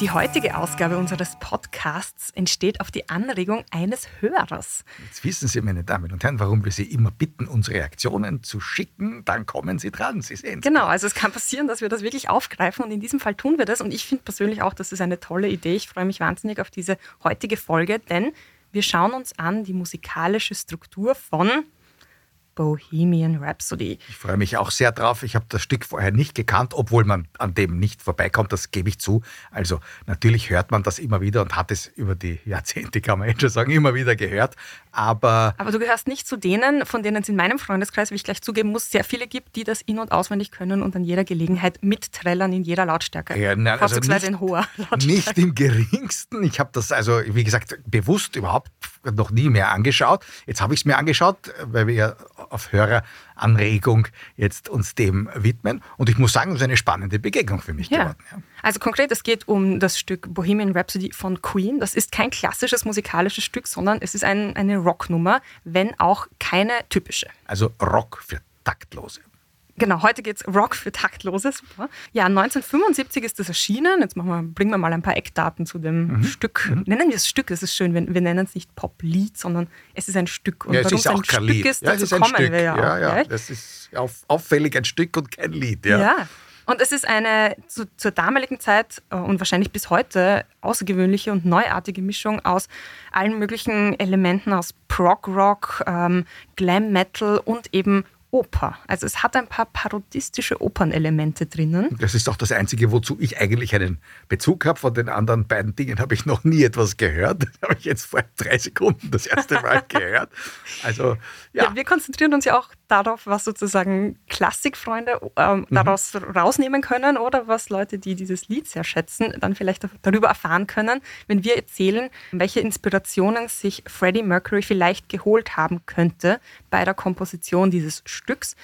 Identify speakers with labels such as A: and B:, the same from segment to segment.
A: Die heutige Ausgabe unseres Podcasts entsteht auf die Anregung eines Hörers.
B: Jetzt wissen Sie, meine Damen und Herren, warum wir Sie immer bitten, uns Reaktionen zu schicken. Dann kommen Sie dran, Sie sehen
A: Genau, also es kann passieren, dass wir das wirklich aufgreifen und in diesem Fall tun wir das. Und ich finde persönlich auch, das ist eine tolle Idee. Ich freue mich wahnsinnig auf diese heutige Folge, denn wir schauen uns an die musikalische Struktur von Bohemian Rhapsody.
B: Ich freue mich auch sehr drauf. Ich habe das Stück vorher nicht gekannt, obwohl man an dem nicht vorbeikommt, das gebe ich zu. Also natürlich hört man das immer wieder und hat es über die Jahrzehnte, kann man schon sagen, immer wieder gehört. Aber,
A: Aber du gehörst nicht zu denen, von denen es in meinem Freundeskreis, wie ich gleich zugeben muss, sehr viele gibt, die das in- und auswendig können und an jeder Gelegenheit mitträllern in jeder Lautstärke.
B: Ja, nein, also nicht-
A: in hoher Lautstärke.
B: Nicht im geringsten. Ich habe das also, wie gesagt, bewusst überhaupt noch nie mehr angeschaut. Jetzt habe ich es mir angeschaut, weil wir ja auf Höreranregung jetzt uns dem widmen. Und ich muss sagen, es ist eine spannende Begegnung für mich
A: Ja.
B: geworden. Ja.
A: Also konkret, es geht um das Stück Bohemian Rhapsody von Queen. Das ist kein klassisches musikalisches Stück, sondern es ist ein, eine Rocknummer, wenn auch keine typische.
B: Also Rock für Taktlose.
A: Genau, heute geht's Rock für Taktlose. Super. Ja, 1975 ist das erschienen. Jetzt machen wir, bringen wir mal ein paar Eckdaten zu dem
B: Mhm.
A: Stück. Nennen wir es Stück, das ist schön. Wir, wir nennen es nicht Pop-Lied, sondern es ist ein Stück. Und
B: Ja, es ist auch kein
A: Stück
B: Lied.
A: ist,
B: ja, es
A: dazu
B: ist ein
A: kommen
B: Stück.
A: wir ja,
B: ja,
A: auch
B: ja. Das ist auf, auffällig ein Stück und kein Lied. Ja.
A: Ja. Und es ist eine zu, zur damaligen Zeit äh, und wahrscheinlich bis heute außergewöhnliche und neuartige Mischung aus allen möglichen Elementen aus Prog-Rock, ähm, Glam Metal und eben Oper. Also es hat ein paar parodistische Opernelemente drinnen.
B: Das ist auch das Einzige, wozu ich eigentlich einen Bezug habe. Von den anderen beiden Dingen habe ich noch nie etwas gehört. Das habe ich jetzt vor drei Sekunden das erste Mal gehört. Also, ja.
A: Ja. wir konzentrieren uns ja auch darauf, was sozusagen Klassikfreunde ähm, daraus rausnehmen können oder was Leute, die dieses Lied sehr schätzen, dann vielleicht darüber erfahren können, wenn wir erzählen, welche Inspirationen sich Freddie Mercury vielleicht geholt haben könnte bei der Komposition dieses Stücks.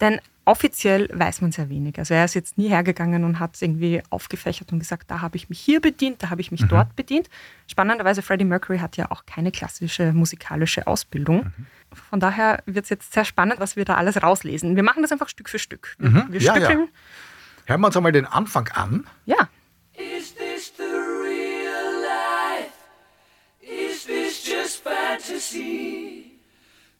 A: Denn offiziell weiß man sehr wenig. Also er ist jetzt nie hergegangen und hat es irgendwie aufgefächert und gesagt, da habe ich mich hier bedient, da habe ich mich dort bedient. Spannenderweise, Freddie Mercury hat ja auch keine klassische musikalische Ausbildung. Von daher wird es jetzt sehr spannend, was wir da alles rauslesen. Wir machen das einfach Stück für Stück. Wir, wir
B: Ja, ja. Hören wir uns einmal den Anfang an.
A: Ja.
C: Is this the real life? Is this just fantasy?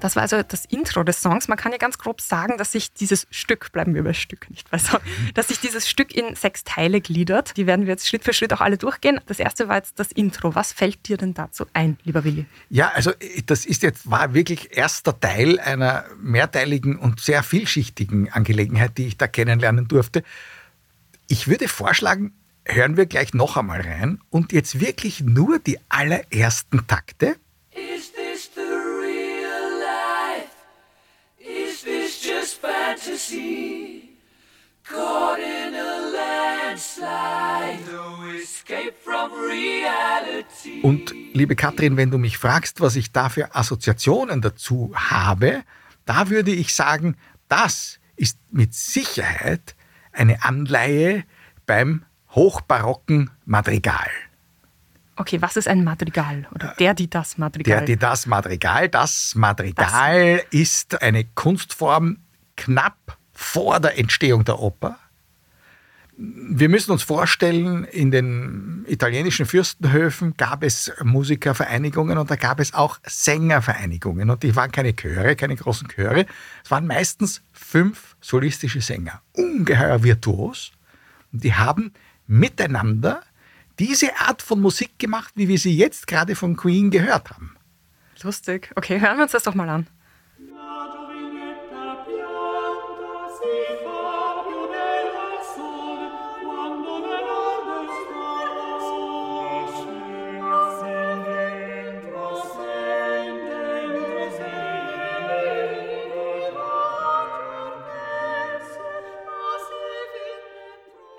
A: Das war also das Intro des Songs. Man kann ja ganz grob sagen, dass sich dieses Stück, bleiben wir bei Stück, nicht weißt du, dass sich dieses Stück in sechs Teile gliedert. Die werden wir jetzt Schritt für Schritt auch alle durchgehen. Das erste war jetzt das Intro. Was fällt dir denn dazu ein, lieber Willi?
B: Ja, also das ist jetzt war wirklich erster Teil einer mehrteiligen und sehr vielschichtigen Angelegenheit, die ich da kennenlernen durfte. Ich würde vorschlagen, hören wir gleich noch einmal rein und jetzt wirklich nur die allerersten Takte.
C: Fantasy? Caught in a landslide, no escape from reality.
B: Und liebe Katrin, wenn du mich fragst, was ich da für Assoziationen dazu habe, da würde ich sagen, das ist mit Sicherheit eine Anleihe beim hochbarocken Madrigal.
A: Okay, was ist ein Madrigal? Oder der, die das Madrigal?
B: Der, die das Madrigal, das Madrigal ist eine Kunstform knapp vor der Entstehung der Oper. Wir müssen uns vorstellen, in den italienischen Fürstenhöfen gab es Musikervereinigungen und da gab es auch Sängervereinigungen. Und die waren keine Chöre, keine großen Chöre. Es waren meistens fünf solistische Sänger, ungeheuer virtuos. Und die haben miteinander diese Art von Musik gemacht, wie wir sie jetzt gerade von Queen gehört haben.
A: Lustig. Okay, hören wir uns das doch mal an.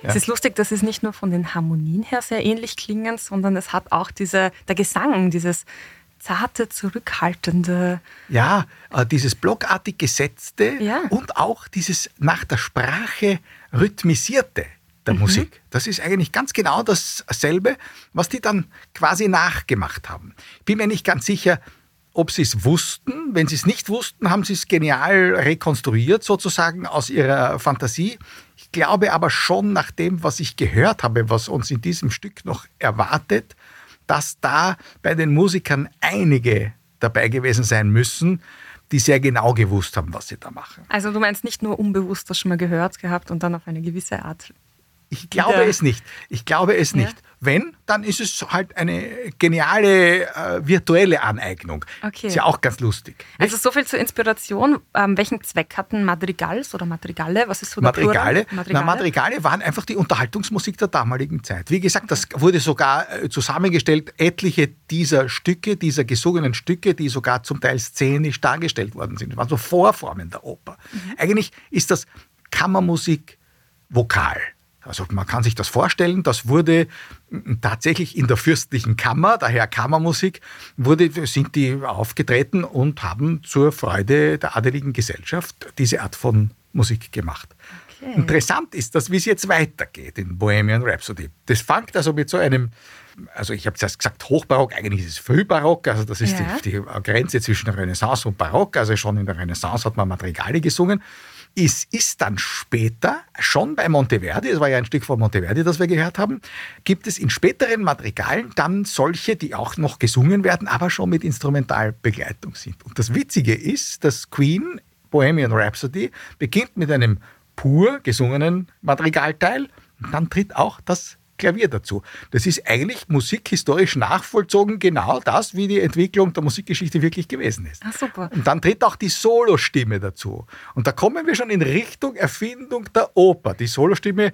A: Es ist lustig, dass es nicht nur von den Harmonien her sehr ähnlich klingen, sondern es hat auch diese, der Gesang, dieses zarte, zurückhaltende.
B: Ja, äh, dieses blockartig gesetzte
A: Ja.
B: und auch dieses nach der Sprache rhythmisierte der Musik. Das ist eigentlich ganz genau dasselbe, was die dann quasi nachgemacht haben. Ich bin mir nicht ganz sicher, ob sie es wussten. Wenn sie es nicht wussten, haben sie es genial rekonstruiert, sozusagen aus ihrer Fantasie. Ich glaube aber schon, nach dem, was ich gehört habe, was uns in diesem Stück noch erwartet, dass da bei den Musikern einige dabei gewesen sein müssen, die sehr genau gewusst haben, was sie da machen.
A: Also du meinst nicht nur unbewusst das schon mal gehört gehabt und dann auf eine gewisse Art.
B: Ich glaube
A: Wieder-
B: es nicht. Ich glaube es nicht. Wenn, dann ist es halt eine geniale äh, virtuelle Aneignung.
A: Okay.
B: Ist ja auch ganz lustig.
A: Also so viel zur Inspiration. Ähm, welchen Zweck hatten Madrigals oder Madrigale? Was ist so
B: Madrigale.
A: Plural?
B: Na, Madrigale waren einfach die Unterhaltungsmusik der damaligen Zeit. Wie gesagt, das wurde sogar äh, zusammengestellt, etliche dieser Stücke, dieser gesungenen Stücke, die sogar zum Teil szenisch dargestellt worden sind. Das waren so Vorformen der Oper. Eigentlich ist das Kammermusik vokal. Also man kann sich das vorstellen, das wurde tatsächlich in der fürstlichen Kammer, daher Kammermusik, wurde, sind die aufgetreten und haben zur Freude der adeligen Gesellschaft diese Art von Musik gemacht.
A: Okay.
B: Interessant ist das, wie es jetzt weitergeht in Bohemian Rhapsody. Das fängt also mit so einem, also ich habe zuerst gesagt Hochbarock, eigentlich ist es Frühbarock, also das ist
A: Ja.
B: die, die Grenze zwischen Renaissance und Barock, also schon in der Renaissance hat man Madrigale gesungen. Es ist dann später, schon bei Monteverdi, es war ja ein Stück von Monteverdi, das wir gehört haben, gibt es in späteren Madrigalen dann solche, die auch noch gesungen werden, aber schon mit Instrumentalbegleitung sind. Und das Witzige ist, dass Queen Bohemian Rhapsody beginnt mit einem pur gesungenen Madrigalteil dann tritt auch das Klavier dazu. Das ist eigentlich musikhistorisch nachvollzogen genau das, wie die Entwicklung der Musikgeschichte wirklich gewesen ist.
A: Ah, super.
B: Und dann tritt auch die Solostimme dazu. Und da kommen wir schon in Richtung Erfindung der Oper. Die Solostimme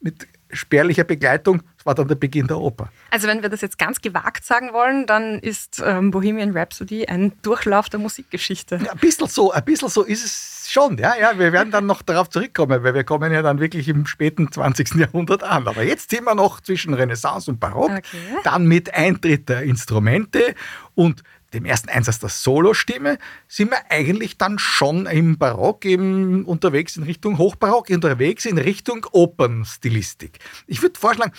B: mit spärlicher Begleitung, das war dann der Beginn der Oper.
A: Also wenn wir das jetzt ganz gewagt sagen wollen, dann ist ähm, Bohemian Rhapsody ein Durchlauf der Musikgeschichte.
B: Ja, ein bisschen so, ein bisschen so ist es schon. Ja, ja, wir werden dann noch darauf zurückkommen, weil wir kommen ja dann wirklich im späten 20. Jahrhundert an. Aber jetzt sind wir noch zwischen Renaissance und Barock,
A: Okay.
B: dann mit Eintritt der Instrumente und dem ersten Einsatz der Solostimme sind wir eigentlich dann schon im Barock eben unterwegs in Richtung Hochbarock, unterwegs in Richtung Opernstilistik. Ich würde vorschlagen,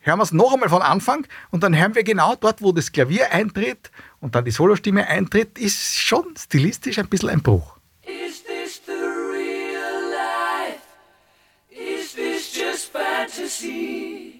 B: hören wir es noch einmal von Anfang und dann hören wir genau dort, wo das Klavier eintritt und dann die Solostimme eintritt, ist schon stilistisch ein bisschen ein Bruch.
C: Is this the real life? Is this just fantasy?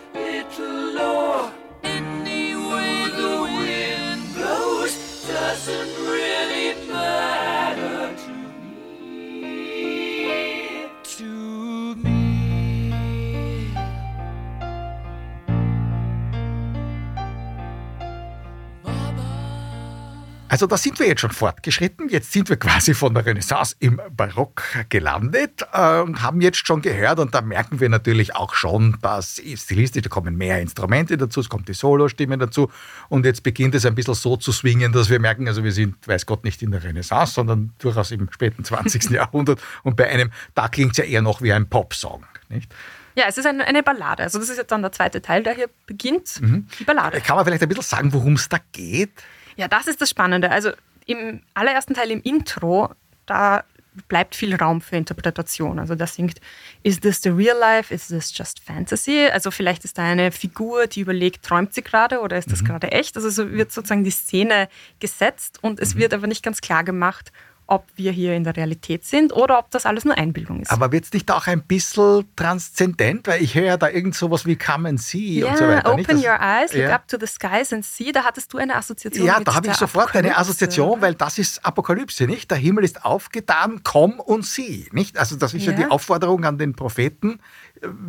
C: little way the wind blows doesn't really matter
B: Also da sind wir jetzt schon fortgeschritten. Jetzt sind wir quasi von der Renaissance im Barock gelandet äh, und haben jetzt schon gehört und da merken wir natürlich auch schon, dass stilistisch, da kommen mehr Instrumente dazu, es kommt die Solostimme dazu und jetzt beginnt es ein bisschen so zu swingen, dass wir merken, also wir sind, weiß Gott, nicht in der Renaissance, sondern durchaus im späten 20. Jahrhundert und bei einem, da klingt es ja eher noch wie ein Popsong, nicht?
A: Ja, es ist eine, eine Ballade. Also das ist jetzt dann der zweite Teil, der hier beginnt. Die Ballade.
B: Kann man vielleicht ein bisschen sagen, worum es da geht?
A: Ja, das ist das Spannende. Also im allerersten Teil, im Intro, da bleibt viel Raum für Interpretation. Also da singt, is this the real life, is this just fantasy? Also vielleicht ist da eine Figur, die überlegt, träumt sie gerade oder ist das gerade echt? Also so wird sozusagen die Szene gesetzt und es wird aber nicht ganz klar gemacht, ob wir hier in der Realität sind oder ob das alles nur Einbildung ist.
B: Aber wird es nicht auch ein bisschen transzendent? Weil ich höre ja da irgend sowas wie Come and See
A: ja,
B: und so weiter.
A: open
B: Das-
A: your eyes, look
B: ja.
A: up to the skies and see. Da hattest du eine Assoziation
B: Ja, da habe ich sofort eine. Assoziation, weil das ist Apokalypse, nicht? Der Himmel ist aufgetan, komm und sieh, nicht? Also das ist ja,
A: Ja.
B: die Aufforderung an den Propheten,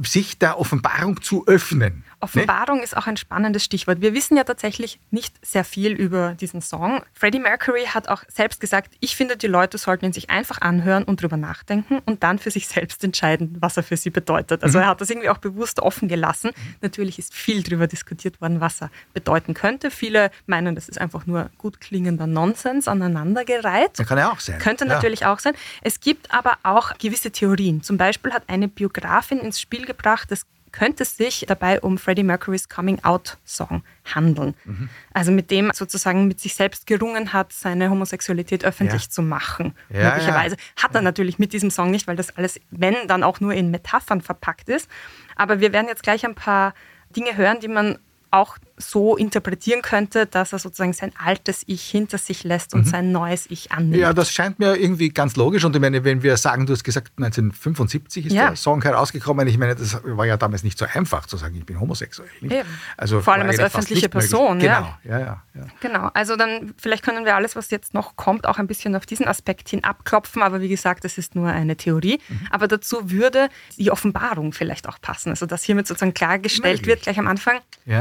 B: sich der Offenbarung zu öffnen. nicht?
A: Offenbarung ist auch ein spannendes Stichwort. Wir wissen ja tatsächlich nicht sehr viel über diesen Song. Freddie Mercury hat auch selbst gesagt, ich finde, die Leute sollten ihn sich einfach anhören und drüber nachdenken und dann für sich selbst entscheiden, was er für sie bedeutet. Also er hat das irgendwie auch bewusst offen gelassen. Natürlich ist viel darüber diskutiert worden, was er bedeuten könnte. Viele meinen, das ist einfach nur gut klingender Nonsens aneinandergereiht.
B: Das kann ja auch sein.
A: Könnte
B: Ja.
A: natürlich auch sein. Es gibt aber auch gewisse Theorien. Zum Beispiel hat eine Biografin ins Spiel gebracht, es könnte sich dabei um Freddie Mercurys Coming-out-Song handeln.
B: Mhm.
A: Also mit dem sozusagen mit sich selbst gerungen hat, seine Homosexualität öffentlich
B: Ja.
A: zu machen.
B: Ja,
A: möglicherweise. Hat er natürlich mit diesem Song nicht, weil das alles, wenn, dann auch nur in Metaphern verpackt ist. Aber wir werden jetzt gleich ein paar Dinge hören, die man auch so interpretieren könnte, dass er sozusagen sein altes Ich hinter sich lässt und sein neues Ich annimmt.
B: Mhm. Ja, das scheint mir irgendwie ganz logisch. Und ich meine, wenn wir sagen, du hast gesagt, 1975 ist
A: Ja.
B: der Song herausgekommen. Ich meine, das war ja damals nicht so einfach zu sagen, ich bin homosexuell.
A: Eben.
B: Also
A: Vor allem als öffentliche. Person,
B: Genau,
A: ja.
B: ja, ja.
A: Genau, also dann vielleicht können wir alles, was jetzt noch kommt, auch ein bisschen auf diesen Aspekt hin abklopfen, aber wie gesagt, das ist nur eine Theorie.
B: Mhm.
A: Aber dazu würde die Offenbarung vielleicht auch passen, also dass hiermit sozusagen klargestellt
B: Möglich.
A: wird, gleich am Anfang,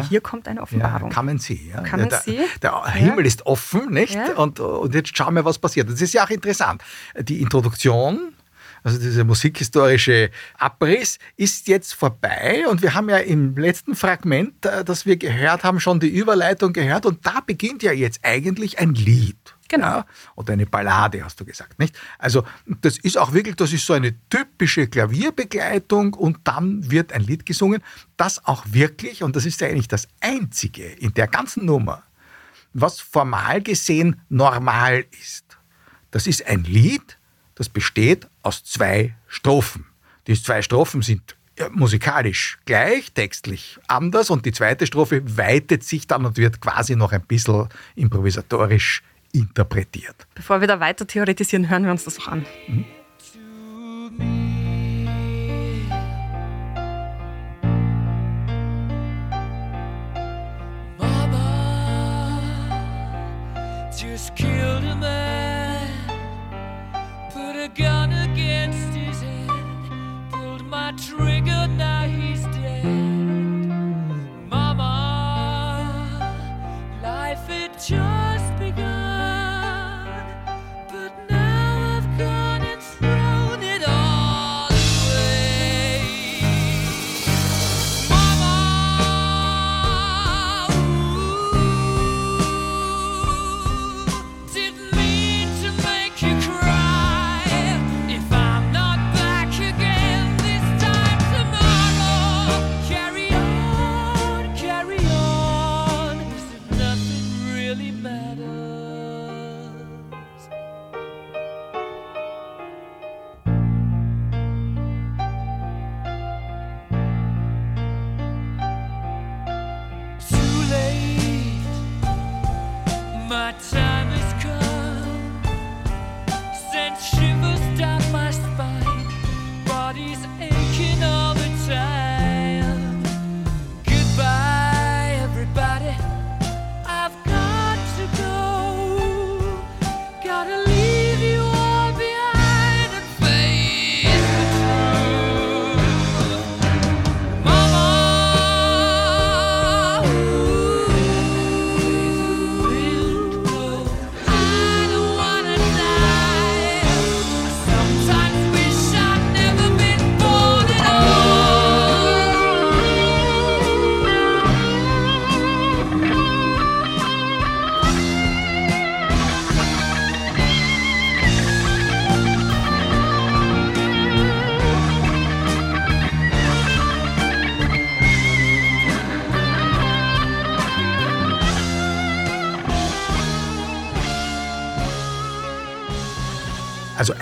A: hier kommt eine
B: Ja,
A: Offenbarung.
B: kann man sie. Ja.
A: Kann
B: ja,
A: man
B: der,
A: sie?
B: Der
A: Ja.
B: Himmel ist offen, nicht?
A: Ja.
B: Und, und jetzt schauen wir, was passiert. Das ist ja auch interessant. Die Introduktion, also dieser musikhistorische Abriss, ist jetzt vorbei. Und wir haben ja im letzten Fragment, äh, das wir gehört haben, schon die Überleitung gehört. Und da beginnt ja jetzt eigentlich ein Lied.
A: Genau.
B: Ja, oder eine Ballade, hast du gesagt, nicht? Also, das ist auch wirklich, das ist so eine typische Klavierbegleitung und dann wird ein Lied gesungen, das auch wirklich, und das ist ja eigentlich das Einzige in der ganzen Nummer, was formal gesehen normal ist. Das ist ein Lied, das besteht aus zwei Strophen. Die zwei Strophen sind ja, musikalisch gleich, textlich anders und die zweite Strophe weitet sich dann und wird quasi noch ein bisschen improvisatorisch interpretiert.
A: Bevor wir da weiter theoretisieren, hören wir uns das auch an.
C: Mama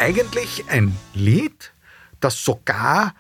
B: eigentlich ein Lied, das sogar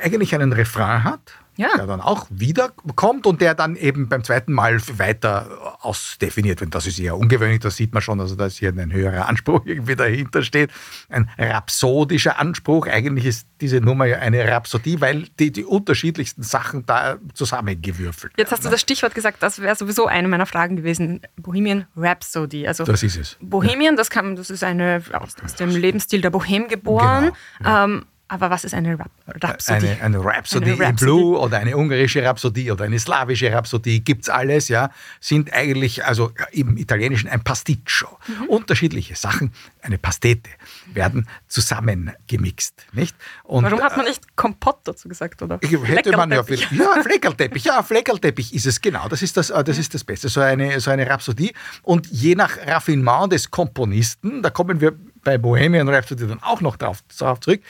B: eigentlich einen Refrain hat,
A: Ja.
B: der dann auch wiederkommt und der dann eben beim zweiten Mal weiter ausdefiniert wird. Das ist eher ungewöhnlich, das sieht man schon, also dass hier ein höherer Anspruch irgendwie dahinter steht. Ein rhapsodischer Anspruch. Eigentlich ist diese Nummer ja eine Rhapsodie, weil die, die unterschiedlichsten Sachen da zusammengewürfelt
A: Jetzt hast du
B: werden.
A: das Stichwort gesagt, das wäre sowieso eine meiner Fragen gewesen. Bohemian Rhapsody. Also
B: Das ist es.
A: Bohemian, das, kann, das ist eine aus, aus dem Lebensstil der Bohem geboren. Ähm, aber was ist eine Rap Rhapsody?
B: Eine, eine Rhapsody
A: Eine
B: in
A: Rhapsody.
B: Blue oder eine ungarische Rhapsodie oder eine slawische Rhapsodie, gibt's alles, ja, sind eigentlich, also im Italienischen ein Pasticcio.
A: Mhm.
B: Unterschiedliche Sachen, eine Pastete, werden zusammengemixt, nicht? Und,
A: Warum hat man
B: äh,
A: nicht Kompott dazu gesagt, oder?
B: Hätte man ja, ja, Fleckerlteppich, ja, Fleckerlteppich ist es genau. Das ist das, äh, das ist das Beste, so eine, so eine Rhapsodie. Und je nach Raffinement des Komponisten, da kommen wir bei Bohemian Rhapsody dann auch noch drauf, drauf zurück,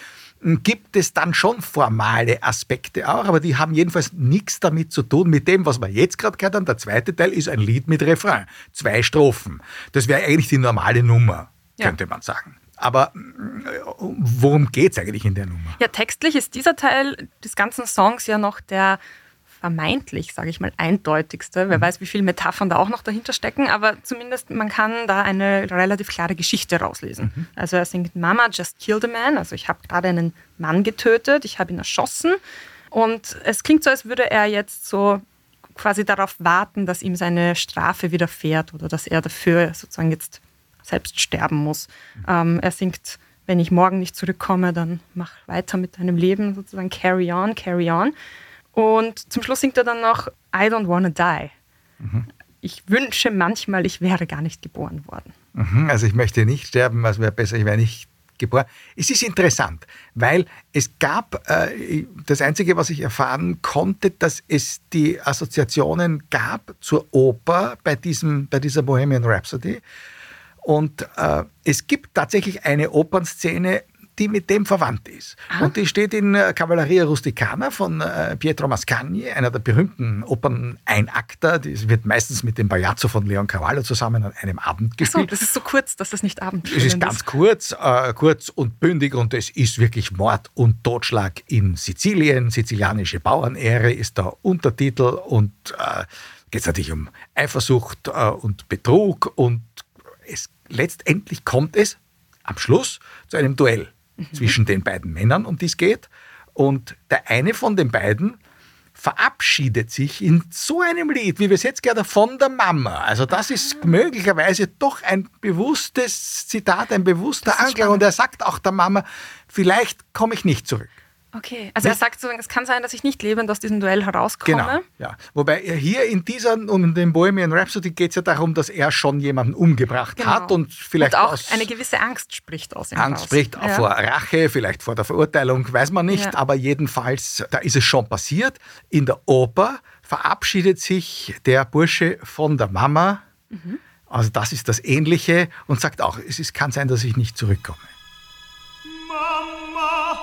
B: gibt es dann schon formale Aspekte auch, aber die haben jedenfalls nichts damit zu tun mit dem, was wir jetzt gerade gehört haben. Der zweite Teil ist ein Lied mit Refrain, zwei Strophen. Das wäre eigentlich die normale Nummer,
A: Ja.
B: könnte man sagen. Aber m, worum geht es eigentlich in der Nummer?
A: Ja, textlich ist dieser Teil des ganzen Songs ja noch der vermeintlich, sage ich mal, eindeutigste.
B: Mhm.
A: Wer weiß, wie viele Metaphern da auch noch dahinter stecken, aber zumindest man kann da eine relativ klare Geschichte rauslesen.
B: Mhm.
A: Also er singt Mama just killed a man, also ich habe gerade einen Mann getötet, ich habe ihn erschossen und es klingt so, als würde er jetzt so quasi darauf warten, dass ihm seine Strafe widerfährt oder dass er dafür sozusagen jetzt selbst sterben muss. Ähm, er singt, wenn ich morgen nicht zurückkomme, dann mach weiter mit deinem Leben, sozusagen carry on, carry on. Und zum Schluss singt er dann noch I don't wanna die. Ich wünsche manchmal, ich wäre gar nicht geboren worden.
B: Mhm, Also ich möchte nicht sterben, was wäre besser, ich wäre nicht geboren. Es ist interessant, weil es gab, äh, das Einzige, was ich erfahren konnte, dass es die Assoziationen gab zur Oper bei, diesem, bei dieser Bohemian Rhapsody. Und äh, es gibt tatsächlich eine Opernszene, die mit dem verwandt ist. Und die steht in äh, Cavalleria Rusticana von äh, Pietro Mascagni, einer der berühmten Opern-Einakter. Die wird meistens mit dem Bajazzo von Leon Cavallo zusammen an einem Abend
A: So,
B: gespielt.
A: das ist so kurz, dass das nicht Abend
B: Es ist ganz kurz, äh, kurz und bündig und es ist wirklich Mord und Totschlag in Sizilien. Sizilianische Bauernehre ist der Untertitel und äh, geht es natürlich um Eifersucht äh, und Betrug und es, letztendlich kommt es am Schluss zu einem Duell zwischen den beiden Männern, um die es geht. Und der eine von den beiden verabschiedet sich in so einem Lied, wie wir es jetzt gehört haben, von der Mama. Also das ist möglicherweise doch ein bewusstes Zitat, ein bewusster Anklang. Und er sagt auch der Mama, vielleicht komme ich nicht zurück.
A: Okay, also er sagt sozusagen, es kann sein, dass ich nicht lebend aus diesem Duell herauskomme.
B: Genau. Ja. Wobei er hier in dieser, um den Bohemian Rhapsody geht es ja darum, dass er schon jemanden umgebracht
A: Genau.
B: hat und vielleicht
A: und auch
B: aus
A: eine gewisse Angst spricht aus ihm
B: Angst
A: raus.
B: spricht
A: Ja.
B: vor Rache, vielleicht vor der Verurteilung, weiß man nicht,
A: Ja.
B: aber jedenfalls, da ist es schon passiert. In der Oper verabschiedet sich der Bursche von der Mama,
A: Mhm.
B: also das ist das Ähnliche, und sagt auch, es ist, kann sein, dass ich nicht zurückkomme.
D: Mamma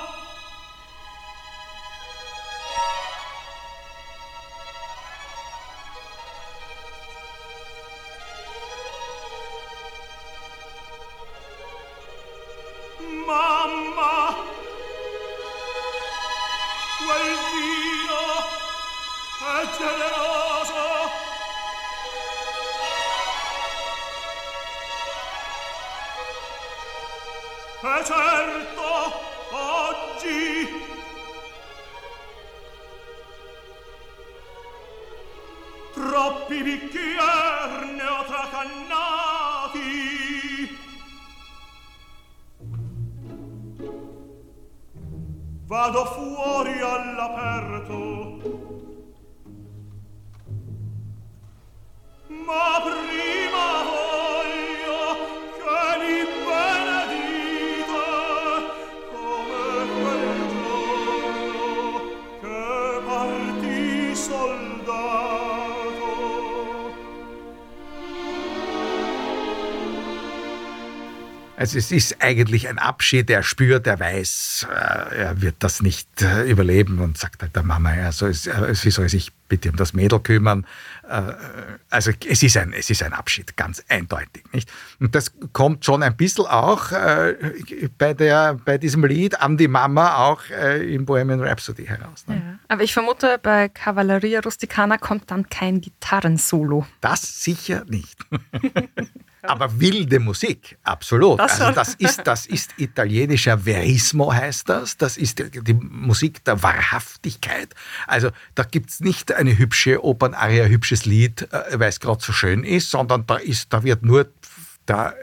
D: troppi bicchier ne ho tracannati. Vado fuori all'aperto. Ma prima
B: Also es ist eigentlich ein Abschied, er spürt, er weiß, äh, er wird das nicht äh, überleben und sagt halt der Mama, ja, so ist, äh, wie soll er sich bitte um das Mädel kümmern? Also es ist, ein, es ist ein Abschied, ganz eindeutig. Nicht? Und das kommt schon ein bisschen auch bei, der, bei diesem Lied an die Mama auch in Bohemian Rhapsody heraus. Ne?
A: Ja. Aber ich vermute, bei Cavalleria Rusticana kommt dann kein Gitarrensolo.
B: Das sicher nicht. Aber wilde Musik, absolut.
A: Das
B: also das ist, das ist italienischer Verismo, heißt das. Das ist die, die Musik der Wahrhaftigkeit. Also da gibt es nicht eine hübsche Opernaria, hübsches Lied, äh, weil es gerade so schön ist, sondern da, ist, da wird nur, da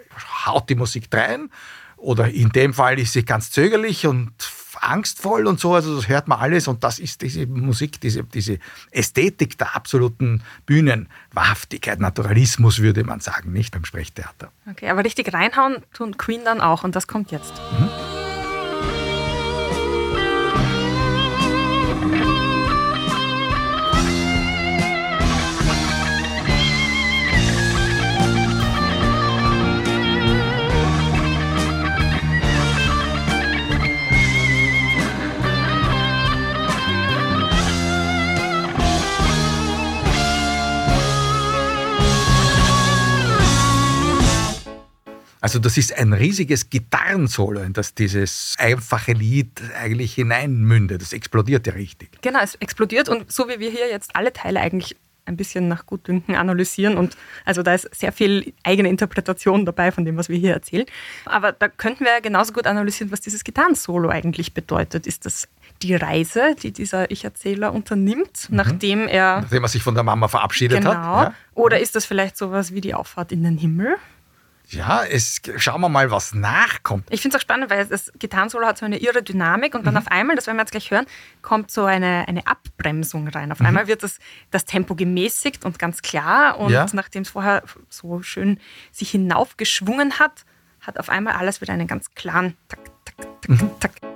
B: haut die Musik rein. Oder in dem Fall ist sie ganz zögerlich und angstvoll und so, also das hört man alles und das ist diese Musik, diese, diese Ästhetik der absoluten Bühnenwahrhaftigkeit, Naturalismus würde man sagen, nicht beim Sprechtheater.
A: Okay, aber richtig reinhauen tun Queen dann auch und das kommt jetzt.
B: Also das ist ein riesiges Gitarrensolo, in das dieses einfache Lied eigentlich hineinmündet. Das explodiert ja richtig.
A: Genau, es explodiert und so wie wir hier jetzt alle Teile eigentlich ein bisschen nach Gutdünken analysieren und also da ist sehr viel eigene Interpretation dabei von dem, was wir hier erzählen. Aber da könnten wir genauso gut analysieren, was dieses Gitarrensolo eigentlich bedeutet. Ist das die Reise, die dieser Ich-Erzähler unternimmt, nachdem er
B: Nachdem er sich von der Mama verabschiedet
A: genau,
B: hat. Ja.
A: oder ist das vielleicht sowas wie die Auffahrt in den Himmel?
B: Ja, es, schauen wir mal, was nachkommt.
A: Ich finde es auch spannend, weil das Gitarrensolo hat so eine irre Dynamik und dann auf einmal, das werden wir jetzt gleich hören, kommt so eine, eine Abbremsung rein. Auf einmal wird das, das Tempo gemäßigt und ganz klar und
B: Ja.
A: nachdem es vorher so schön sich hinaufgeschwungen hat, hat auf einmal alles wieder einen ganz klaren Tack, Tack, Tack, Tack.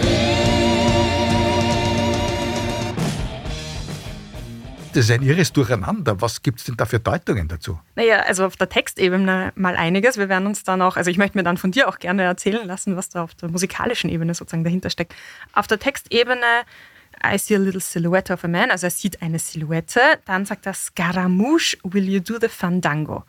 B: Das ist ein irres Durcheinander. Was gibt es denn da für Deutungen dazu?
A: Naja, also auf der Textebene mal einiges. Wir werden uns dann auch, also ich möchte mir dann von dir auch gerne erzählen lassen, was da auf der musikalischen Ebene sozusagen dahinter steckt. Auf der Textebene, I see a little silhouette of a man, also er sieht eine Silhouette. Dann sagt er, Scaramouche, will you do the fandango?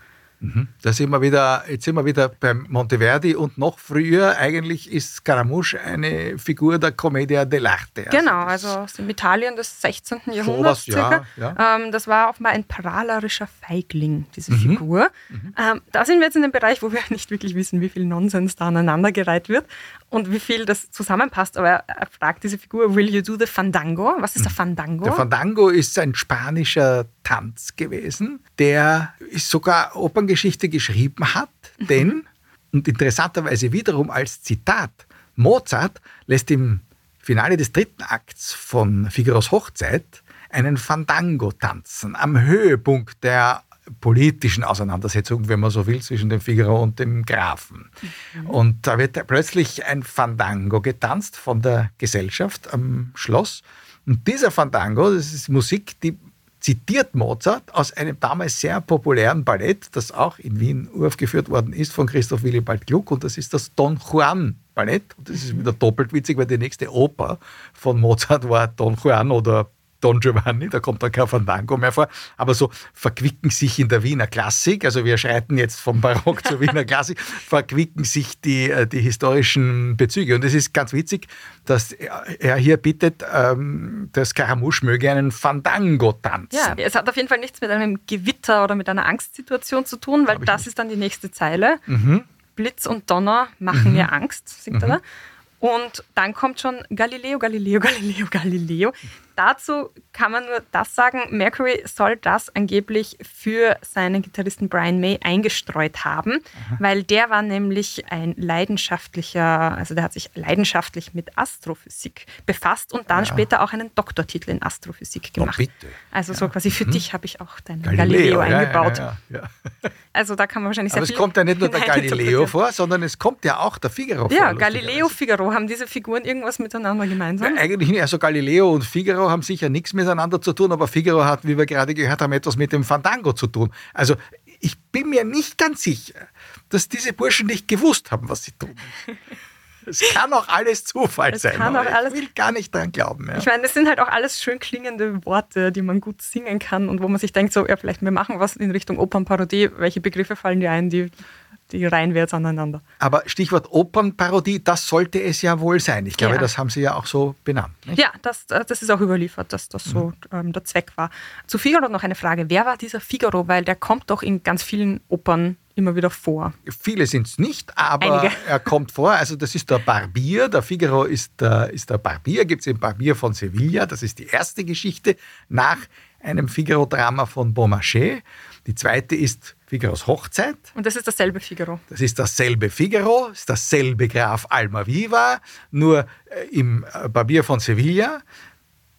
B: Da sind wir wieder, jetzt sind wir wieder beim Monteverdi und noch früher eigentlich ist Scaramouche eine Figur der Commedia dell'arte.
A: Genau, also aus dem Italien des 16. Jahrhunderts
B: ja,
A: circa.
B: ja.
A: Ähm, das war auch mal ein prahlerischer Feigling, diese Figur. Ähm, da sind wir jetzt in dem Bereich, wo wir nicht wirklich wissen, wie viel Nonsens da aneinandergereiht wird und wie viel das zusammenpasst. Aber er, er fragt diese Figur, will you do the fandango? Was ist der Fandango?
B: Der Fandango ist ein spanischer Tanz gewesen, der sogar Operngeschichte geschrieben hat, denn, und interessanterweise wiederum als Zitat, Mozart lässt im Finale des dritten Akts von Figaros Hochzeit einen Fandango tanzen, am Höhepunkt der politischen Auseinandersetzung, wenn man so will, zwischen dem Figaro und dem Grafen. Und da wird plötzlich ein Fandango getanzt von der Gesellschaft am Schloss. Und dieser Fandango, das ist Musik, die zitiert Mozart aus einem damals sehr populären Ballett, das auch in Wien uraufgeführt worden ist von Christoph Willibald Gluck und das ist das Don Juan Ballett. Und das ist wieder doppelt witzig, weil die nächste Oper von Mozart war Don Juan oder Don Giovanni, da kommt dann kein Fandango mehr vor, aber so verquicken sich in der Wiener Klassik, also wir schreiten jetzt vom Barock zur Wiener Klassik, verquicken sich die, äh, die historischen Bezüge. Und es ist ganz witzig, dass er hier bittet, ähm, der Scaramouche möge einen Fandango tanzen.
A: Ja, es hat auf jeden Fall nichts mit einem Gewitter oder mit einer Angstsituation zu tun, weil das
B: nicht.
A: ist dann die nächste Zeile.
B: Mhm.
A: Blitz und Donner machen mir Angst, singt er da. Und dann kommt schon Galileo, Galileo, Galileo, Galileo. Dazu kann man nur das sagen, Mercury soll das angeblich für seinen Gitarristen Brian May eingestreut haben, weil der war nämlich ein leidenschaftlicher, also der hat sich leidenschaftlich mit Astrophysik befasst und dann später auch einen Doktortitel in Astrophysik gemacht.
B: bitte. Mhm.
A: Also so quasi für dich habe ich auch deinen Galileo,
B: ja,
A: eingebaut.
B: Ja, ja, ja.
A: Also da kann man wahrscheinlich
B: Aber
A: sehr
B: es
A: viel
B: kommt ja nicht nur der Galileo vor, sondern es kommt ja auch der Figaro vor.
A: Ja. Galileo, Figaro, haben diese Figuren irgendwas miteinander gemeinsam?
B: Ja, eigentlich nicht. Also Galileo und Figaro haben sicher nichts miteinander zu tun, aber Figaro hat, wie wir gerade gehört haben, etwas mit dem Fandango zu tun. Also ich bin mir nicht ganz sicher, dass diese Burschen nicht gewusst haben, was sie tun. Es kann auch alles Zufall
A: Es
B: sein.
A: kann auch alles-
B: ich will gar nicht dran glauben. Ja.
A: Ich meine, das sind halt auch alles schön klingende Worte, die man gut singen kann und wo man sich denkt, so, ja, vielleicht wir machen was in Richtung Opernparodie. Welche Begriffe fallen dir ein, die, die reihen wir jetzt aneinander?
B: aber Stichwort Opernparodie, das sollte es ja wohl sein. Ich glaube,
A: Ja.
B: das haben Sie ja auch so benannt. Nicht?
A: Ja, das, das ist auch überliefert, dass das so ähm, der Zweck war. Zu Figaro noch eine Frage. Wer war dieser Figaro? Weil der kommt doch in ganz vielen Opern immer wieder vor.
B: Viele sind es nicht, aber
A: Einige.
B: er kommt vor. Also das ist der Barbier. Der Figaro ist der, ist der Barbier. Gibt es den Barbier von Sevilla. Das ist die erste Geschichte nach einem Figaro-Drama von Beaumarchais. Die zweite ist Figaros Hochzeit.
A: Und das ist dasselbe Figaro.
B: Das ist dasselbe Figaro, ist dasselbe Graf Almaviva, nur äh, im äh, Barbier von Sevilla,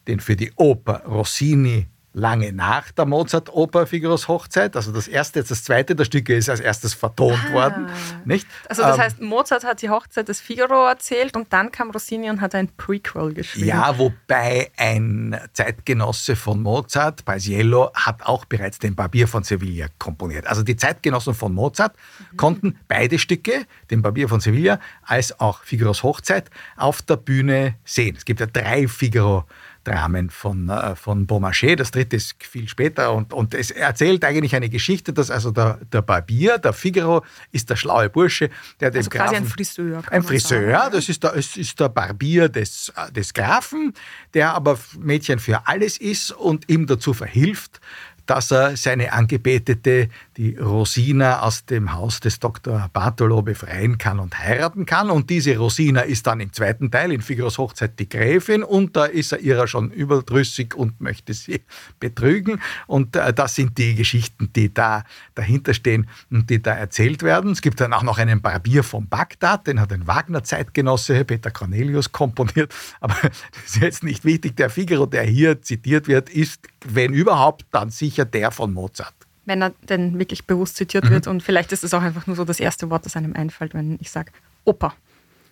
B: den für die Oper Rossini lange nach der Mozart-Oper Figaros Hochzeit, also das erste, jetzt das zweite der Stücke ist als erstes vertont worden, nicht?
A: Also das
B: Ähm,
A: heißt, Mozart hat die Hochzeit des Figaro erzählt und dann kam Rossini und hat ein Prequel geschrieben.
B: Ja, wobei ein Zeitgenosse von Mozart, Paisiello, hat auch bereits den Barbier von Sevilla komponiert. Also die Zeitgenossen von Mozart konnten beide Stücke, den Barbier von Sevilla als auch Figaros Hochzeit, auf der Bühne sehen. Es gibt ja drei Figaro. Dramen von, äh, von Beaumarchais. Das dritte ist viel später und, und es erzählt eigentlich eine Geschichte, dass also der, der Barbier, der Figaro, ist der schlaue Bursche, der dem
A: Also quasi ein
B: Grafen-
A: Friseur, kann
B: Ein Friseur,
A: sagen,
B: das ist der, es ist der Barbier des, äh, des Grafen, der aber Mädchen für alles ist und ihm dazu verhilft, dass er seine Angebetete, die Rosina, aus dem Haus des Dr. Bartolo befreien kann und heiraten kann. Und diese Rosina ist dann im zweiten Teil in Figaros Hochzeit die Gräfin und da ist er ihrer schon überdrüssig und möchte sie betrügen. Und äh, das sind die Geschichten, die da dahinter stehen und die da erzählt werden. Es gibt dann auch noch einen Barbier von Bagdad, den hat ein Wagner-Zeitgenosse Peter Cornelius komponiert. Aber das ist jetzt nicht wichtig. Der Figaro, der hier zitiert wird, ist, wenn überhaupt, dann sicher der von Mozart.
A: Wenn er denn wirklich bewusst zitiert
B: Mhm.
A: wird und vielleicht ist es auch einfach nur so das erste Wort, das einem einfällt, wenn ich sage Oper.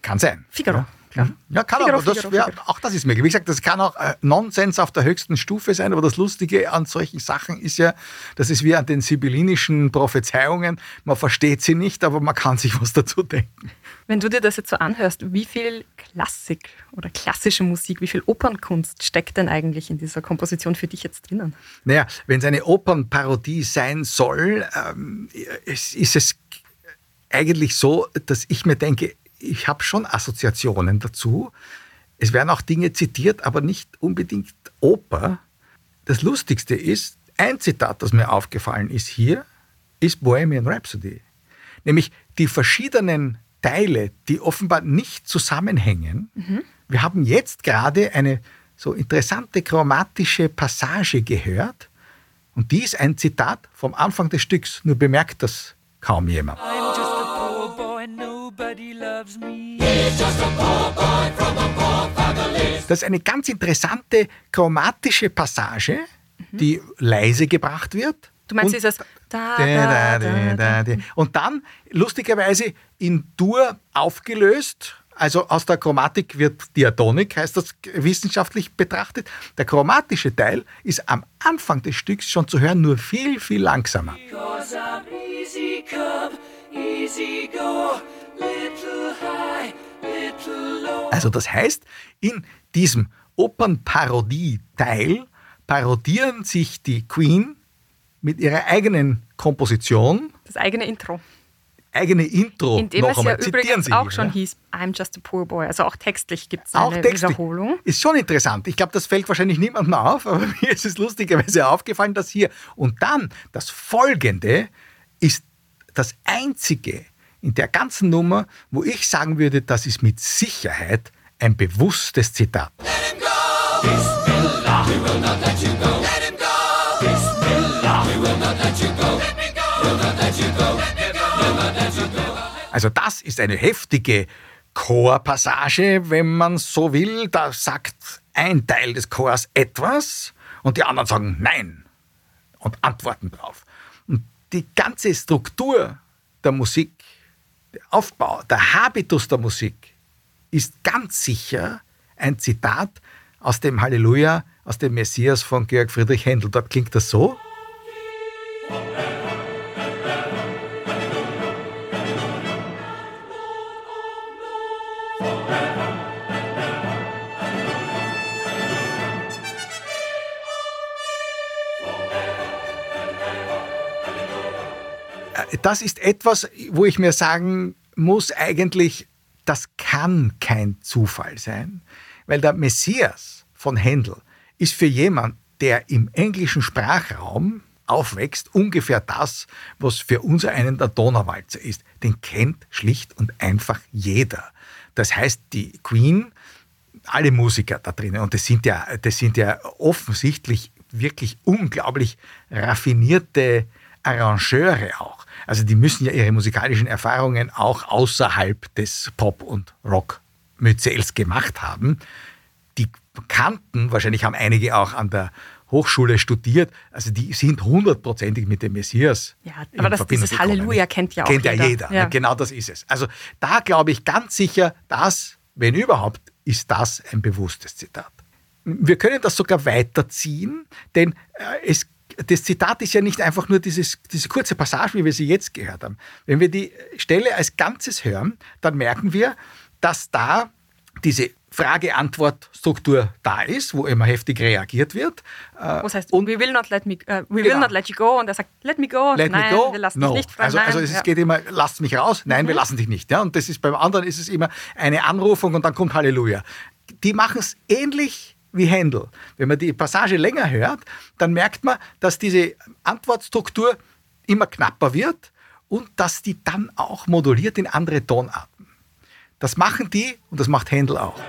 B: Kann sein.
A: Figaro.
B: Ja.
A: Klar.
B: Mhm. Ja, kann
A: Figaro,
B: aber. Das,
A: Figaro,
B: ja,
A: Figaro.
B: auch das ist möglich. Wie gesagt, das kann auch äh, Nonsens auf der höchsten Stufe sein, aber das Lustige an solchen Sachen ist ja, das ist wie an den sibyllinischen Prophezeiungen. Man versteht sie nicht, aber man kann sich was dazu denken.
A: Wenn du dir das jetzt so anhörst, wie viel Klassik oder klassische Musik, wie viel Opernkunst steckt denn eigentlich in dieser Komposition für dich jetzt drinnen?
B: Naja, wenn es eine Opernparodie sein soll, ähm, es ist es eigentlich so, dass ich mir denke, ich habe schon Assoziationen dazu. Es werden auch Dinge zitiert, aber nicht unbedingt Oper. Das Lustigste ist, ein Zitat, das mir aufgefallen ist hier, ist Bohemian Rhapsody. Nämlich die verschiedenen Teile, die offenbar nicht zusammenhängen. Wir haben jetzt gerade eine so interessante chromatische Passage gehört. Und die ist ein Zitat vom Anfang des Stücks. Nur bemerkt das kaum jemand. Das ist eine ganz interessante chromatische Passage, die leise gebracht wird.
A: Du meinst
B: Und-
A: dieses da,
B: Da,
A: da.
B: Und dann, lustigerweise, in Dur aufgelöst. Also aus der Chromatik wird Diatonik, heißt das wissenschaftlich betrachtet. Der chromatische Teil ist am Anfang des Stücks schon zu hören, nur viel, viel langsamer.
C: Cause I'm easy come, easy go,
B: Also das heißt, in diesem Opernparodie-Teil parodieren sich die Queen mit ihrer eigenen Komposition,
A: Das eigene Intro.
B: eigene Intro
A: In dem
B: noch
A: es ja
B: einmal. Zitieren
A: übrigens
B: Sie
A: auch
B: hier,
A: schon
B: ja?
A: hieß, I'm just a poor boy. Also auch textlich gibt es
B: Auch
A: eine
B: textlich.
A: Wiederholung.
B: Ist schon interessant. Ich glaube, das fällt wahrscheinlich niemandem auf, aber mir ist es lustigerweise aufgefallen, dass hier. Und dann, das Folgende ist das Einzige in der ganzen Nummer, wo ich sagen würde, das ist mit Sicherheit ein bewusstes Zitat. Also das ist eine heftige Chorpassage, wenn man so will. Da sagt ein Teil des Chors etwas und die anderen sagen Nein und antworten drauf. Und die ganze Struktur der Musik, Aufbau, der Habitus der Musik ist ganz sicher ein Zitat aus dem Halleluja, aus dem Messias von Georg Friedrich Händel. Dort klingt das so. Das ist etwas, wo ich mir sagen muss, eigentlich, das kann kein Zufall sein, weil der Messias von Händel ist für jemand, der im englischen Sprachraum aufwächst, ungefähr das, was für uns einen der Donauwalzer ist. Den kennt schlicht und einfach jeder. Das heißt, die Queen, alle Musiker da drinnen, und das sind ja, das sind ja offensichtlich wirklich unglaublich raffinierte Arrangeure auch. Also die müssen ja ihre musikalischen Erfahrungen auch außerhalb des Pop- und Rock-Myzels gemacht haben. Die kannten, wahrscheinlich haben einige auch an der Hochschule studiert, also die sind hundertprozentig mit dem Messias.
A: Ja, aber das-
B: Verbindung
A: dieses
B: gekommen.
A: Halleluja kennt ja auch
B: kennt
A: jeder.
B: ja jeder.
A: Ja.
B: Genau das ist es. Also da glaube ich ganz sicher, das, wenn überhaupt, ist das ein bewusstes Zitat. Wir können das sogar weiterziehen, denn äh, es, das Zitat ist ja nicht einfach nur dieses, diese kurze Passage, wie wir sie jetzt gehört haben. Wenn wir die Stelle als Ganzes hören, dann merken wir, dass da diese Frage-Antwort-Struktur da ist, wo immer heftig reagiert wird. Äh,
A: Was heißt,
B: und
A: we will not let me, äh, we will
B: Genau.
A: not let you go. Und er sagt, let me go.
B: Let
A: Nein,
B: me go?
A: wir lassen
B: no.
A: dich nicht frei.
B: Also,
A: Nein.
B: also es
A: ja. Mhm.
B: geht immer, lasst mich raus. Nein, wir lassen dich nicht. Ja? Und das ist beim anderen ist es immer eine Anrufung und dann kommt Halleluja. Die machen es ähnlich wie Händel. Wenn man die Passage länger hört, dann merkt man, dass diese Antwortstruktur immer knapper wird und dass die dann auch moduliert in andere Tonarten. Das machen die und das macht Händel auch.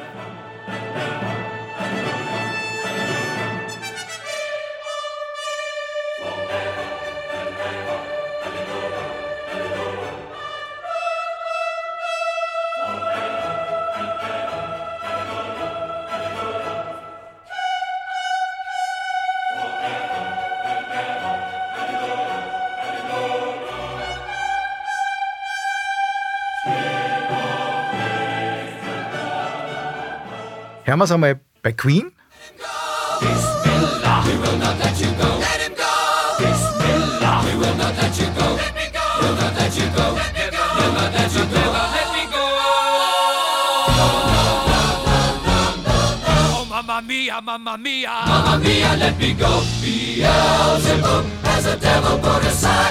B: Wir es einmal bei Queen.
D: Oh, mamma mia, mamma mia. Mamma mia, let me go. Beelzebub has a devil put aside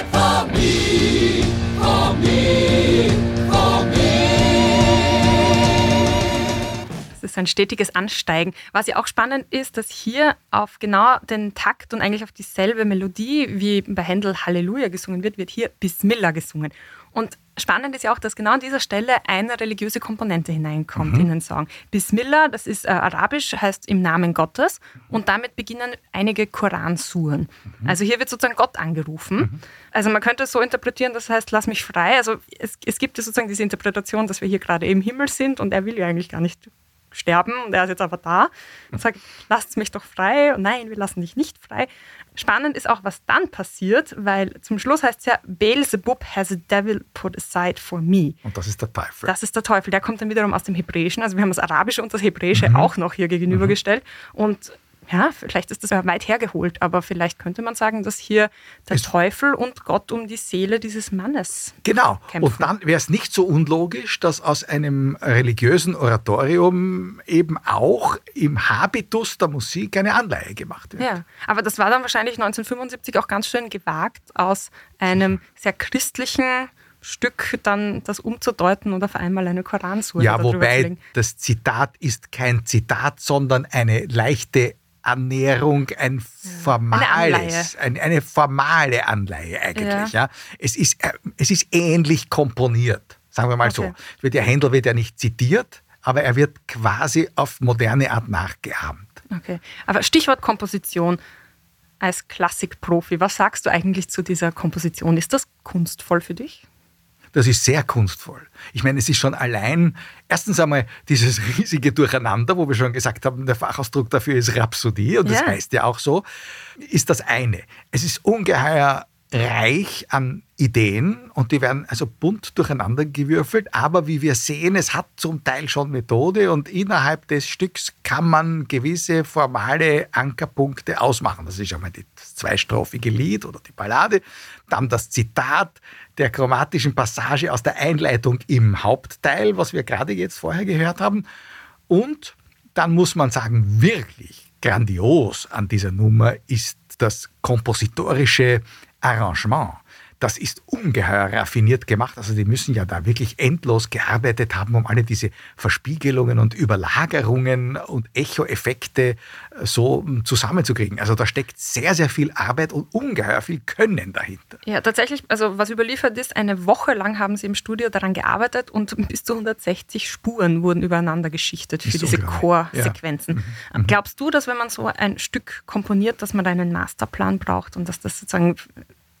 A: ist ein stetiges Ansteigen. Was ja auch spannend ist, dass hier auf genau den Takt und eigentlich auf dieselbe Melodie wie bei Händel Halleluja gesungen wird, wird hier Bismillah gesungen. Und spannend ist ja auch, dass genau an dieser Stelle eine religiöse Komponente hineinkommt in den Song. Bismillah, das ist äh, arabisch, heißt im Namen Gottes und damit beginnen einige Koransuren. Also hier wird sozusagen Gott angerufen. Also man könnte es so interpretieren, das heißt, lass mich frei. Also es, es gibt ja sozusagen diese Interpretation, dass wir hier gerade im Himmel sind und er will ja eigentlich gar nicht sterben und er ist jetzt aber da und sagt, lasst mich doch frei. Und nein, wir lassen dich nicht frei. Spannend ist auch, was dann passiert, weil zum Schluss heißt es ja, Beelzebub has a devil put aside for me.
B: Und das ist der Teufel.
A: Das ist der Teufel. Der kommt dann wiederum aus dem Hebräischen. Also wir haben das Arabische und das Hebräische auch noch hier gegenübergestellt. Und Ja, vielleicht ist das ja weit hergeholt, aber vielleicht könnte man sagen, dass hier der
B: Es-
A: Teufel und Gott um die Seele dieses Mannes.
B: Genau.
A: kämpfen.
B: Und dann wäre es nicht so unlogisch, dass aus einem religiösen Oratorium eben auch im Habitus der Musik eine Anleihe gemacht wird.
A: Ja, aber das war dann wahrscheinlich 1975 auch ganz schön gewagt, aus einem sehr christlichen Stück dann das umzudeuten und auf einmal eine Koransur
B: Ja, wobei das Zitat ist kein Zitat, sondern eine leichte Annäherung, ein formales, ein, eine formale Anleihe eigentlich. Ja. Es, ist, äh, es ist ähnlich komponiert, sagen wir mal
A: Okay.
B: so. Der Händel wird ja nicht zitiert, aber er wird quasi auf moderne Art nachgeahmt.
A: Okay, aber Stichwort Komposition. Als Klassikprofi, was sagst du eigentlich zu dieser Komposition? Ist das kunstvoll für dich?
B: Das ist sehr kunstvoll. Ich meine, es ist schon allein, erstens einmal dieses riesige Durcheinander, wo wir schon gesagt haben, der Fachausdruck dafür ist Rhapsodie und das
A: Ja.
B: heißt ja auch so, ist das eine. Es ist ungeheuer reich an Ideen und die werden also bunt durcheinander gewürfelt, aber wie wir sehen, es hat zum Teil schon Methode und innerhalb des Stücks kann man gewisse formale Ankerpunkte ausmachen. Das ist einmal das zweistrophige Lied oder die Ballade, dann das Zitat der chromatischen Passage aus der Einleitung im Hauptteil, was wir gerade jetzt vorher gehört haben und dann muss man sagen, wirklich grandios an dieser Nummer ist das kompositorische Arrangement. Das ist ungeheuer raffiniert gemacht. Also die müssen ja da wirklich endlos gearbeitet haben, um alle diese Verspiegelungen und Überlagerungen und Echoeffekte äh, so mm, zusammenzukriegen. Also da steckt sehr, sehr viel Arbeit und ungeheuer viel Können dahinter.
A: Ja, tatsächlich, also was überliefert ist, eine Woche lang haben sie im Studio daran gearbeitet und bis zu 160 Spuren wurden übereinander geschichtet für diese. Chorsequenzen. Glaubst du, dass wenn man so ein Stück komponiert, dass man da einen Masterplan braucht und dass das sozusagen,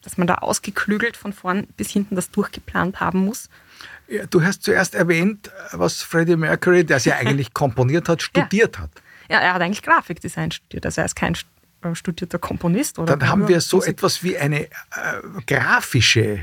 A: dass man da ausgeklügelt von vorn bis hinten das durchgeplant haben muss?
B: Ja, Du hast zuerst erwähnt, was Freddie Mercury, der es ja eigentlich komponiert hat, studiert hat.
A: Ja, er hat eigentlich Grafikdesign studiert, also er ist kein äh, studierter Komponist oder
B: Dann haben wir so
A: Musik.
B: etwas wie eine äh, grafische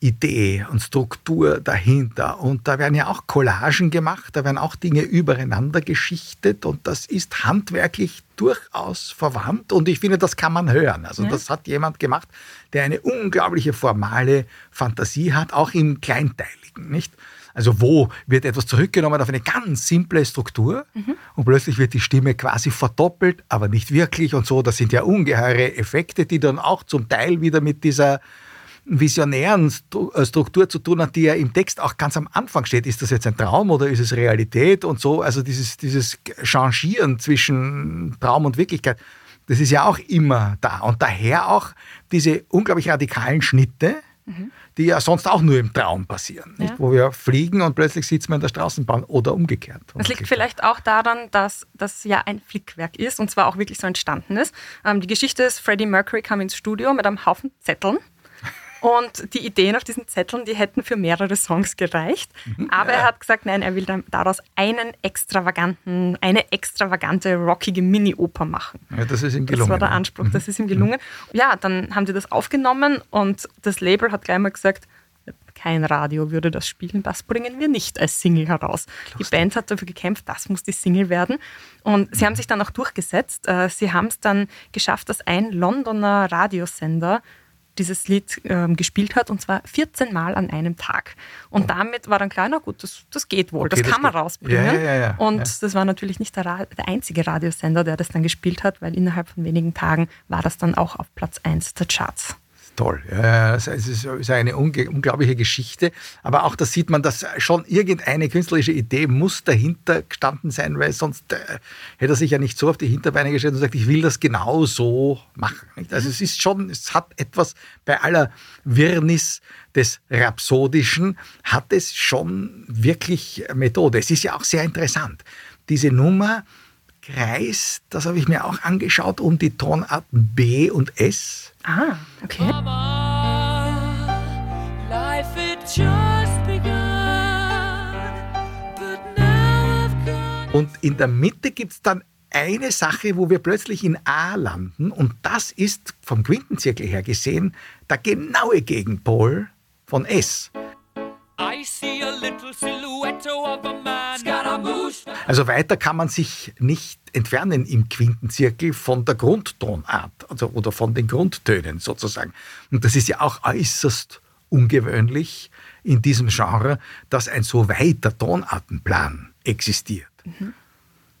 B: Idee und Struktur dahinter. Und da werden ja auch Collagen gemacht, da werden auch Dinge übereinander geschichtet und das ist handwerklich durchaus verwandt und ich finde, das kann man hören. Also das hat jemand gemacht, der eine unglaubliche formale Fantasie hat, auch im Kleinteiligen, nicht? Also wo wird etwas zurückgenommen auf eine ganz simple Struktur und plötzlich wird die Stimme quasi verdoppelt, aber nicht wirklich und so. Das sind ja ungeheure Effekte, die dann auch zum Teil wieder mit dieser visionären äh, Struktur zu tun hat, die ja im Text auch ganz am Anfang steht. Ist das jetzt ein Traum oder ist es Realität und so? Also dieses, dieses Changieren zwischen Traum und Wirklichkeit, das ist ja auch immer da. Und daher auch diese unglaublich radikalen Schnitte, die ja sonst auch nur im Traum passieren. Nicht?
A: Ja.
B: Wo wir fliegen und plötzlich sitzen wir in der Straßenbahn oder umgekehrt.
A: Das liegt
B: Umgekehrt.
A: vielleicht auch daran, dass das ja ein Flickwerk ist und zwar auch wirklich so entstanden ist. Ähm, die Geschichte ist, Freddie Mercury kam ins Studio mit einem Haufen Zetteln. Und die Ideen auf diesen Zetteln, die hätten für mehrere Songs gereicht.
B: Mhm.
A: Aber er hat gesagt, nein, er will dann daraus einen extravaganten, eine extravagante, rockige Mini-Oper machen.
B: Ja, das ist ihm
A: Das
B: gelungen.
A: war der
B: ja.
A: Anspruch, das ist ihm gelungen. Ja, dann haben die das aufgenommen und das Label hat gleich mal gesagt, kein Radio würde das spielen, das bringen wir nicht als Single heraus. Die Band hat dafür gekämpft, das muss die Single werden. Und sie haben sich dann auch durchgesetzt. Äh, Sie haben es dann geschafft, dass ein Londoner Radiosender dieses Lied ähm, gespielt hat und zwar 14 Mal an einem Tag. Und damit war dann klar, na gut, das, das geht wohl,
B: Okay,
A: das
B: das
A: kann man
B: geht.
A: rausbringen.
B: Ja, ja, ja.
A: Und das war natürlich nicht der, der einzige Radiosender, der das dann gespielt hat, weil innerhalb von wenigen Tagen war das dann auch auf Platz 1 der Charts.
B: Toll. Ja, es ist eine unglaubliche Geschichte. Aber auch da sieht man, dass schon irgendeine künstlerische Idee muss dahinter gestanden sein, weil sonst äh, hätte er sich ja nicht so auf die Hinterbeine gestellt und sagt, ich will das genau so machen. Also es ist schon, es hat etwas bei aller Wirrnis des Rhapsodischen, hat es schon wirklich Methode. Es ist ja auch sehr interessant. Diese Nummer kreist, das habe ich mir auch angeschaut, um die Tonarten B und S.
A: Ah, okay.
C: Mama, life it just begun.
B: Und in der Mitte gibt es dann eine Sache, wo wir plötzlich in A landen. Und das ist vom Quintenzirkel her gesehen der genaue Gegenpol von S.
D: I see
B: Also weiter kann man sich nicht entfernen im Quintenzirkel von der Grundtonart also, oder von den Grundtönen sozusagen. Und das ist ja auch äußerst ungewöhnlich in diesem Genre, dass ein so weiter Tonartenplan existiert.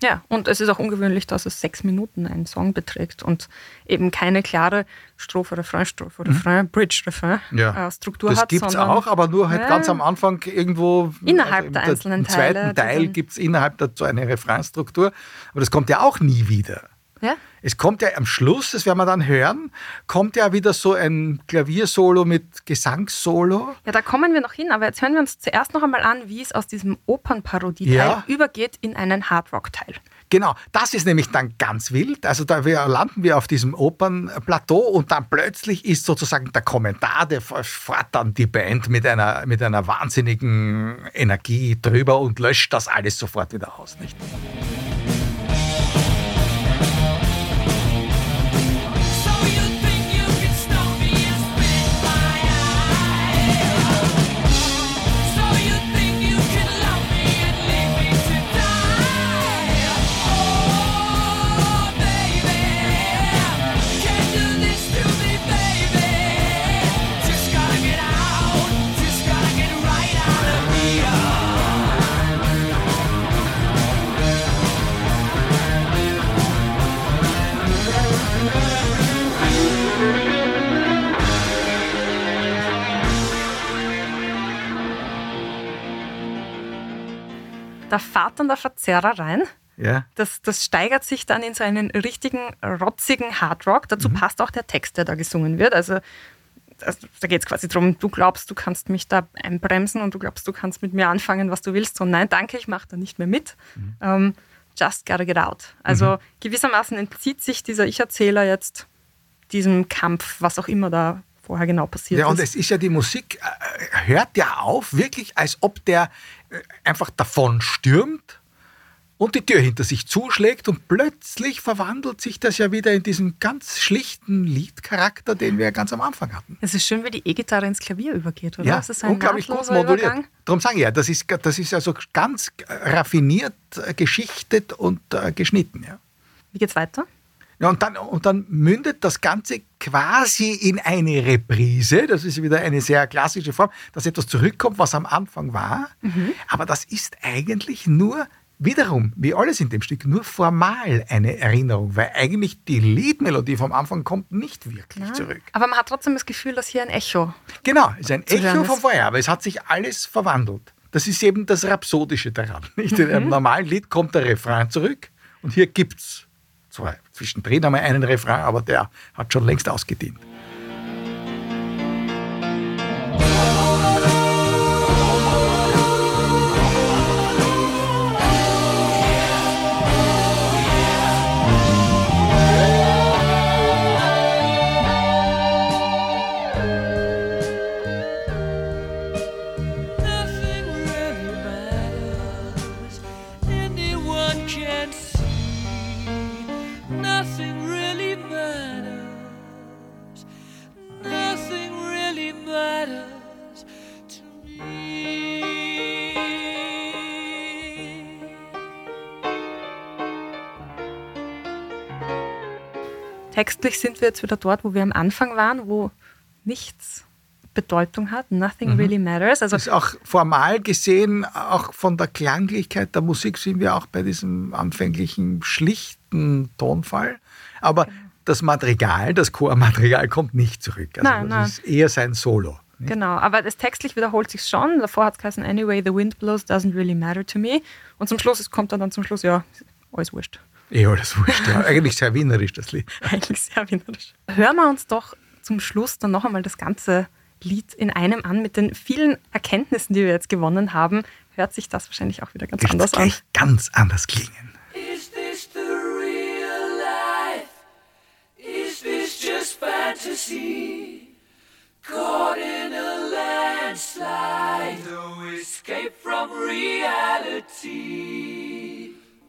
A: Ja, und es ist auch ungewöhnlich, dass es sechs Minuten einen Song beträgt und eben keine klare Strophe, Refrain, Strophe, Refrain, Bridge, Refrain äh, Struktur
B: das
A: hat.
B: gibt es auch, aber nur halt
A: Ja.
B: ganz am Anfang irgendwo.
A: Innerhalb
B: im
A: der einzelnen
B: Im
A: Teile,
B: zweiten
A: die
B: Teil gibt es innerhalb dazu eine Refrainstruktur, aber das kommt ja auch nie wieder.
A: Ja?
B: Es kommt ja am Schluss, das werden wir dann hören, kommt ja wieder so ein Klaviersolo mit Gesangssolo.
A: ja, da kommen wir noch hin, aber jetzt hören wir uns zuerst noch einmal an, wie es aus diesem Opernparodie-Teil
B: Ja.
A: übergeht in einen Hardrock-Teil.
B: Genau, das ist nämlich dann ganz wild. Also da wir, landen wir auf diesem Opernplateau und dann plötzlich ist sozusagen der Kommentar, der fährt dann die Band mit einer, mit einer wahnsinnigen Energie drüber und löscht das alles sofort wieder aus. Nicht?
A: Da fährt dann der Verzerrer rein.
B: Ja.
A: Das, das steigert sich dann in so einen richtigen, rotzigen Hardrock.
B: Mhm.
A: Dazu passt auch der Text, der da gesungen wird. Also, also da geht es quasi darum, du glaubst, du kannst mich da einbremsen und du glaubst, du kannst mit mir anfangen, was du willst. So, nein, danke, ich mache da nicht mehr mit.
B: Mhm.
A: Ähm, just gotta get out. Also gewissermaßen entzieht sich dieser Ich-Erzähler jetzt diesem Kampf, was auch immer da vorher genau passiert
B: Ja, und
A: ist.
B: es ist ja die Musik, äh, hört ja auf, wirklich, als ob der äh, einfach davon stürmt und die Tür hinter sich zuschlägt und plötzlich verwandelt sich das ja wieder in diesen ganz schlichten Liedcharakter, den wir ja ganz am Anfang hatten.
A: Es ist schön, wie die E-Gitarre ins Klavier übergeht, oder?
B: Ja,
A: ist ein
B: unglaublich gut moduliert.
A: Übergang.
B: Darum sage ich ja, das ist, das ist also ganz raffiniert, äh, geschichtet und äh, geschnitten. Ja.
A: Wie geht's weiter?
B: Ja, und dann, und dann mündet das Ganze quasi in eine Reprise. Das ist wieder eine sehr klassische Form, dass etwas zurückkommt, was am Anfang war. Aber das ist eigentlich nur, wiederum, wie alles in dem Stück, nur formal eine Erinnerung, weil eigentlich die Liedmelodie vom Anfang kommt nicht wirklich zurück.
A: Aber man hat trotzdem das Gefühl, dass hier ein Echo.
B: Genau, es ist ein Echo von vorher, aber es hat sich alles verwandelt. Das ist eben das Rhapsodische daran. Nicht? In einem normalen Lied kommt der Refrain zurück und hier gibt es zwar zwischendrin einmal einen Refrain, aber der hat schon längst ausgedient.
A: Textlich sind wir jetzt wieder dort, wo wir am Anfang waren, wo nichts Bedeutung hat. Nothing really matters. Also
B: Das ist auch formal gesehen, auch von der Klanglichkeit der Musik sind wir auch bei diesem anfänglichen schlichten Tonfall. Aber das Madrigal, das Chormaterial kommt nicht zurück. Also
A: Nein,
B: das
A: nein.
B: ist eher sein Solo. nicht?
A: Genau, aber das textlich wiederholt sich schon. Davor hat es geheißen, anyway, the wind blows, doesn't really matter to me. Und zum Schluss, es kommt dann, dann zum Schluss, ja, alles wurscht.
B: Eh, alles wurscht. Ja. Eigentlich sehr wienerisch, das Lied.
A: Eigentlich sehr wienerisch. Hören wir uns doch zum Schluss dann noch einmal das ganze Lied in einem an. Mit den vielen Erkenntnissen, die wir jetzt gewonnen haben, hört sich das wahrscheinlich auch wieder ganz
B: Wird
A: anders an.
B: gleich ganz anders klingen.
D: Is this the real life? Is this just fantasy? Caught in a landslide, no escape from reality.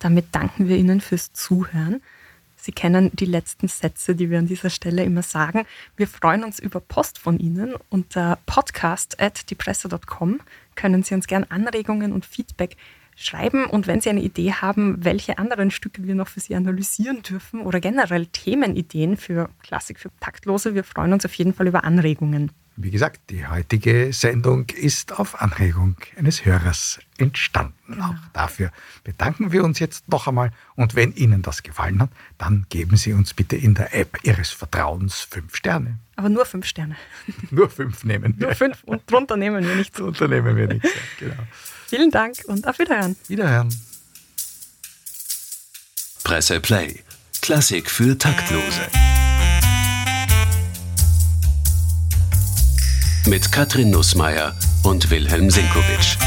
A: Damit danken wir Ihnen fürs Zuhören. Sie kennen die letzten Sätze, die wir an dieser Stelle immer sagen. Wir freuen uns über Post von Ihnen. Unter podcast.diepresse.com können Sie uns gern Anregungen und Feedback schreiben. Und wenn Sie eine Idee haben, welche anderen Stücke wir noch für Sie analysieren dürfen oder generell Themenideen für Klassik für Taktlose, wir freuen uns auf jeden Fall über Anregungen.
B: Wie gesagt, die heutige Sendung ist auf Anregung eines Hörers entstanden. Auch dafür bedanken wir uns jetzt noch einmal. Und wenn Ihnen das gefallen hat, dann geben Sie uns bitte in der App Ihres Vertrauens fünf Sterne.
A: Aber nur fünf Sterne.
B: Nur fünf nehmen wir.
A: Nur fünf und drunter nehmen wir nichts.
B: Unternehmen wir nichts. Ja, genau.
A: Vielen Dank und auf Wiederhören.
B: Wiederhören.
E: Presse Play. Klassik für Taktlose. Mit Katrin Nussmeier und Wilhelm Sinkowitsch.